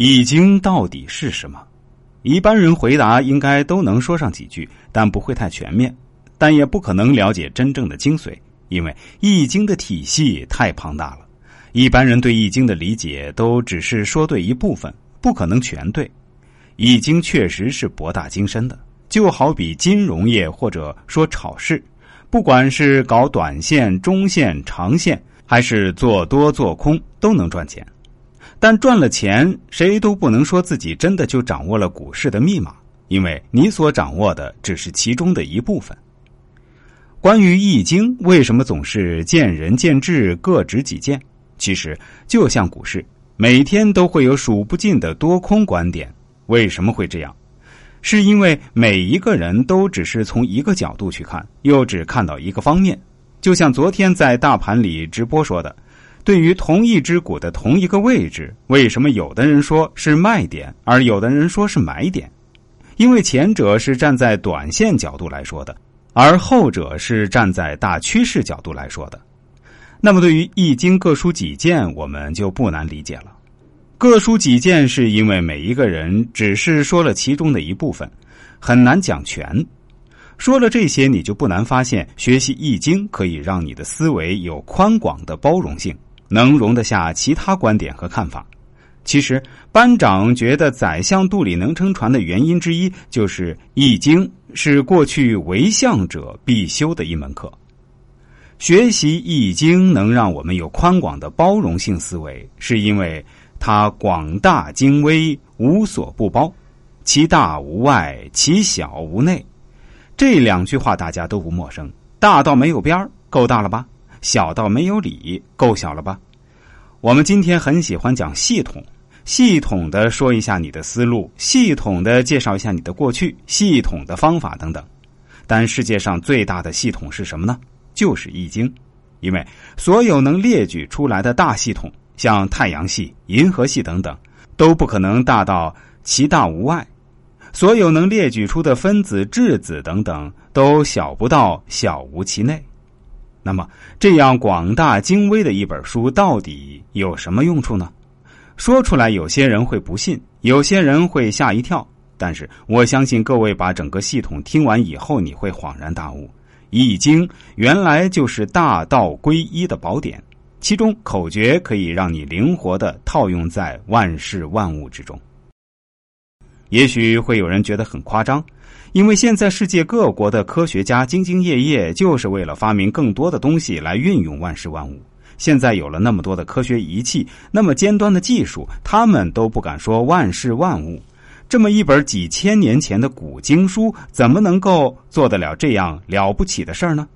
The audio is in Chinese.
易经到底是什么？一般人回答应该都能说上几句，但不会太全面，但也不可能了解真正的精髓，因为易经的体系太庞大了。一般人对易经的理解都只是说对一部分，不可能全对。易经确实是博大精深的，就好比金融业或者说炒市，不管是搞短线、中线、长线，还是做多做空，都能赚钱。但赚了钱，谁都不能说自己真的就掌握了股市的密码，因为你所掌握的只是其中的一部分。关于易经，为什么总是见仁见智、各执己见？其实就像股市，每天都会有数不尽的多空观点。为什么会这样？是因为每一个人都只是从一个角度去看，又只看到一个方面。就像昨天在大盘里直播说的。对于同一只股的同一个位置，为什么有的人说是卖点，而有的人说是买点？因为前者是站在短线角度来说的，而后者是站在大趋势角度来说的。那么，对于《易经》各抒己见，我们就不难理解了。各抒己见，是因为每一个人只是说了其中的一部分，很难讲全。说了这些，你就不难发现，学习《易经》可以让你的思维有宽广的包容性。能容得下其他观点和看法。其实，班长觉得宰相肚里能撑船的原因之一，就是《易经》是过去为相者必修的一门课。学习《易经》能让我们有宽广的包容性思维，是因为它广大精微，无所不包，其大无外，其小无内。这两句话大家都不陌生。大到没有边儿，够大了吧？小到没有理，够小了吧？我们今天很喜欢讲系统，系统的说一下你的思路，系统的介绍一下你的过去，系统的方法等等。但世界上最大的系统是什么呢？就是易经，因为所有能列举出来的大系统，像太阳系、银河系等等，都不可能大到其大无外；所有能列举出的分子、质子等等，都小不到小无其内。那么，这样广大精微的一本书到底有什么用处呢？说出来，有些人会不信，有些人会吓一跳。但是，我相信各位把整个系统听完以后，你会恍然大悟：《易经》原来就是大道归一的宝典，其中口诀可以让你灵活的套用在万事万物之中。也许会有人觉得很夸张。因为现在世界各国的科学家兢兢业业，就是为了发明更多的东西来运用万事万物。现在有了那么多的科学仪器，那么尖端的技术，他们都不敢说万事万物。这么一本几千年前的古经书，怎么能够做得了这样了不起的事儿呢？